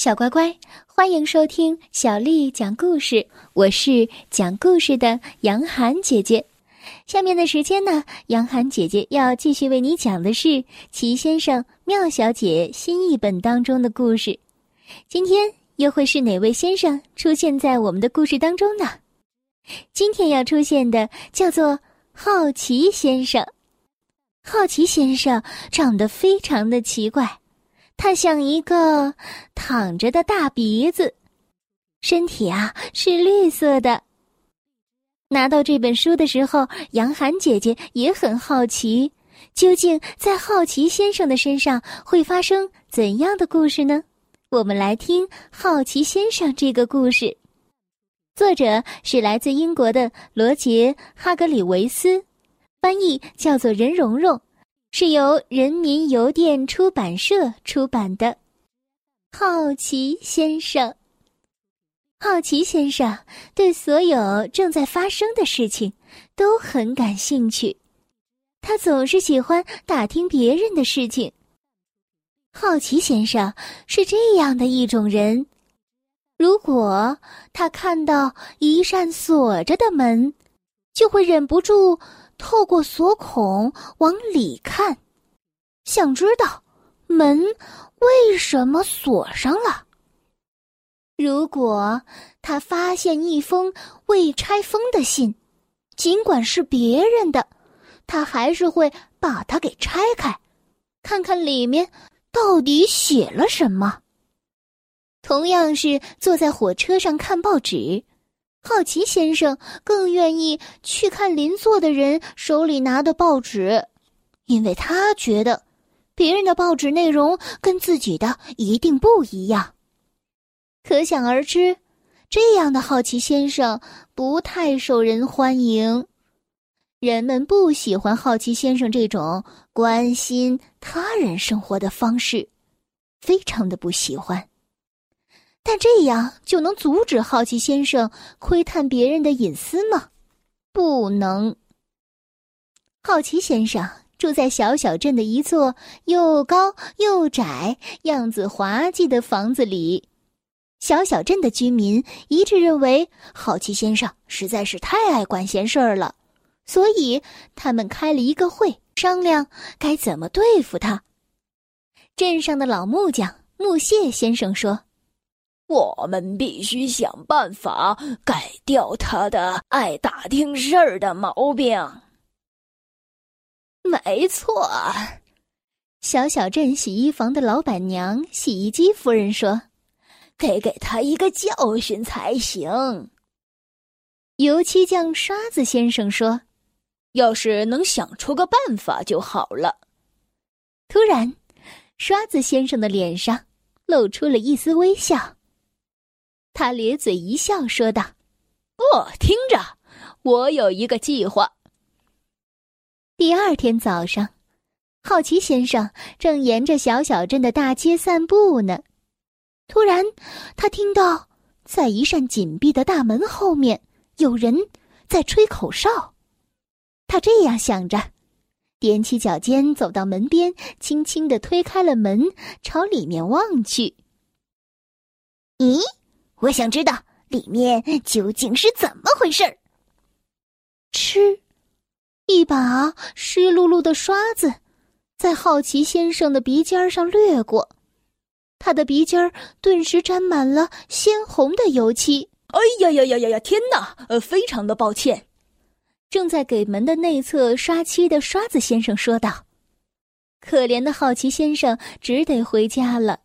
小乖乖，欢迎收听小丽讲故事。我是讲故事的杨涵姐姐。下面的时间呢，杨涵姐姐要继续为你讲的是《齐先生妙小姐》新译本当中的故事。今天又会是哪位先生出现在我们的故事当中呢？今天要出现的叫做好奇先生。好奇先生长得非常的奇怪。它像一个躺着的大鼻子，身体啊是绿色的。拿到这本书的时候，杨涵姐姐也很好奇，究竟在好奇先生的身上会发生怎样的故事呢？我们来听《好奇先生》这个故事，作者是来自英国的罗杰·哈格里维斯，翻译叫做任蓉蓉。是由人民邮电出版社出版的《好奇先生》。好奇先生对所有正在发生的事情都很感兴趣，他总是喜欢打听别人的事情。好奇先生是这样的一种人：如果他看到一扇锁着的门，就会忍不住。透过锁孔往里看，想知道门为什么锁上了。如果他发现一封未拆封的信，尽管是别人的，他还是会把它给拆开，看看里面到底写了什么。同样是坐在火车上看报纸。好奇先生更愿意去看邻座的人手里拿的报纸，因为他觉得别人的报纸内容跟自己的一定不一样。可想而知，这样的好奇先生不太受人欢迎，人们不喜欢好奇先生这种关心他人生活的方式，非常的不喜欢。但这样就能阻止好奇先生窥探别人的隐私吗？不能。好奇先生住在小小镇的一座又高又窄、样子滑稽的房子里。小小镇的居民一致认为，好奇先生实在是太爱管闲事儿了，所以他们开了一个会，商量该怎么对付他。镇上的老木匠木屑先生说。我们必须想办法改掉他的爱打听事儿的毛病。没错，小小镇洗衣房的老板娘洗衣机夫人说：“得给他一个教训才行。”油漆匠刷子先生说：“要是能想出个办法就好了。”突然，刷子先生的脸上露出了一丝微笑。他咧嘴一笑，说道：“哦，听着，我有一个计划。”第二天早上，好奇先生正沿着小小镇的大街散步呢。突然，他听到在一扇紧闭的大门后面有人在吹口哨。他这样想着，踮起脚尖走到门边，轻轻的推开了门，朝里面望去。咦？我想知道里面究竟是怎么回事儿。吃，一把湿漉漉的刷子，在好奇先生的鼻尖上掠过，他的鼻尖顿时沾满了鲜红的油漆。哎呀呀呀呀呀！天哪！呃，非常的抱歉。正在给门的内侧刷漆的刷子先生说道：“可怜的好奇先生只得回家了。”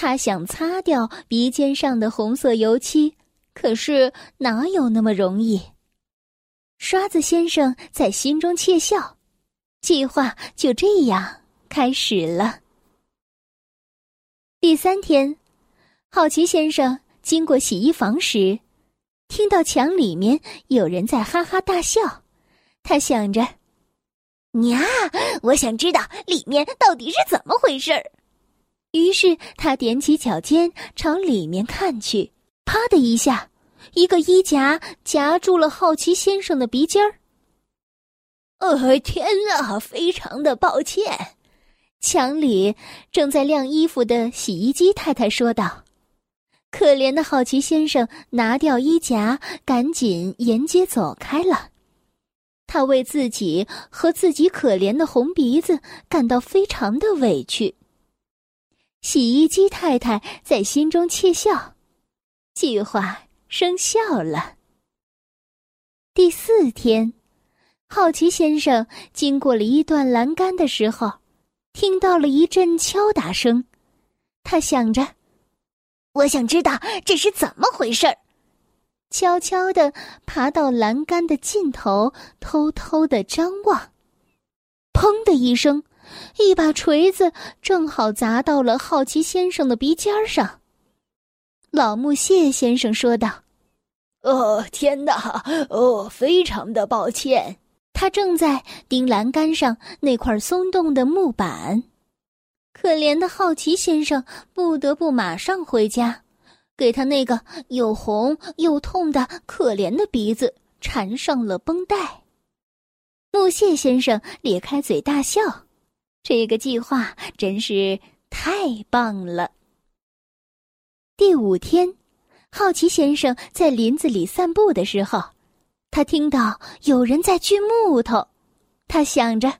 他想擦掉鼻尖上的红色油漆，可是哪有那么容易？刷子先生在心中窃笑，计划就这样开始了。第三天，好奇先生经过洗衣房时，听到墙里面有人在哈哈大笑。他想着：“呀，我想知道里面到底是怎么回事儿。”于是他踮起脚尖朝里面看去，啪的一下，一个衣夹夹住了好奇先生的鼻尖儿。呃，天啊，非常的抱歉。墙里正在晾衣服的洗衣机太太说道：“可怜的好奇先生拿掉衣夹，赶紧沿街走开了。他为自己和自己可怜的红鼻子感到非常的委屈。洗衣机太太在心中窃笑，计划生效了。第四天，好奇先生经过了一段栏杆的时候，听到了一阵敲打声。他想着：“我想知道这是怎么回事儿。”悄悄地爬到栏杆的尽头，偷偷地张望。砰的一声，一把锤子正好砸到了好奇先生的鼻尖上。老木谢先生说道：“哦，天哪！哦，非常的抱歉。”他正在盯栏杆上那块松动的木板。可怜的好奇先生不得不马上回家。给他那个又红又痛的可怜的鼻子缠上了绷带。木屑先生咧开嘴大笑，这个计划真是太棒了。第五天，好奇先生在林子里散步的时候，他听到有人在锯木头，他想着：“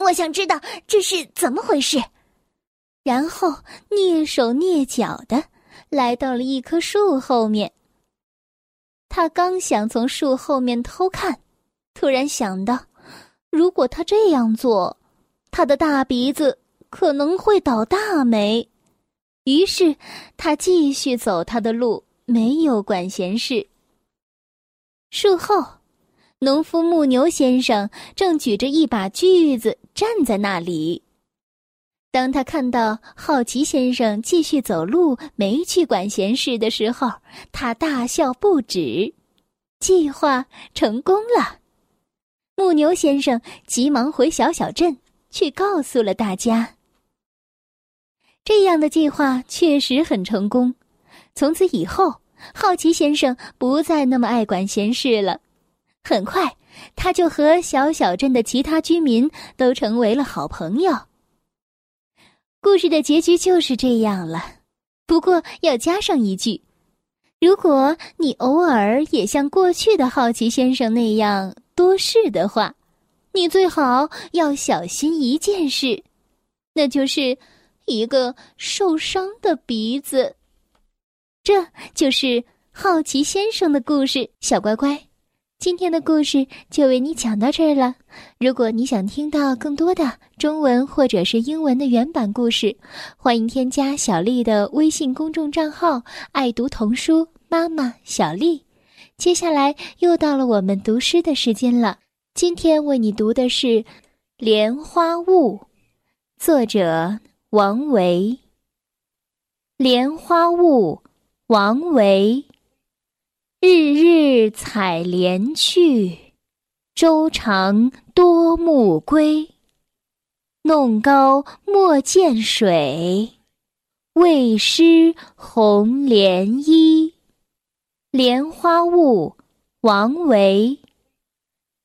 我想知道这是怎么回事。”然后蹑手蹑脚的。来到了一棵树后面。他刚想从树后面偷看，突然想到，如果他这样做，他的大鼻子可能会倒大霉。于是，他继续走他的路，没有管闲事。树后，农夫牧牛先生正举着一把锯子站在那里。当他看到好奇先生继续走路，没去管闲事的时候，他大笑不止。计划成功了，牧牛先生急忙回小小镇去告诉了大家。这样的计划确实很成功。从此以后，好奇先生不再那么爱管闲事了。很快，他就和小小镇的其他居民都成为了好朋友。故事的结局就是这样了，不过要加上一句：如果你偶尔也像过去的好奇先生那样多事的话，你最好要小心一件事，那就是一个受伤的鼻子。这就是好奇先生的故事，小乖乖。今天的故事就为你讲到这儿了。如果你想听到更多的中文或者是英文的原版故事，欢迎添加小丽的微信公众账号“爱读童书妈妈小丽”。接下来又到了我们读诗的时间了。今天为你读的是《莲花坞》，作者王维。莲花坞，王维。日日采莲去，洲长多暮归。弄篙莫溅水，为湿红莲衣。莲花坞，王维。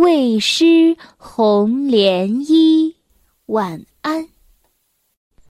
未失红莲衣。晚安。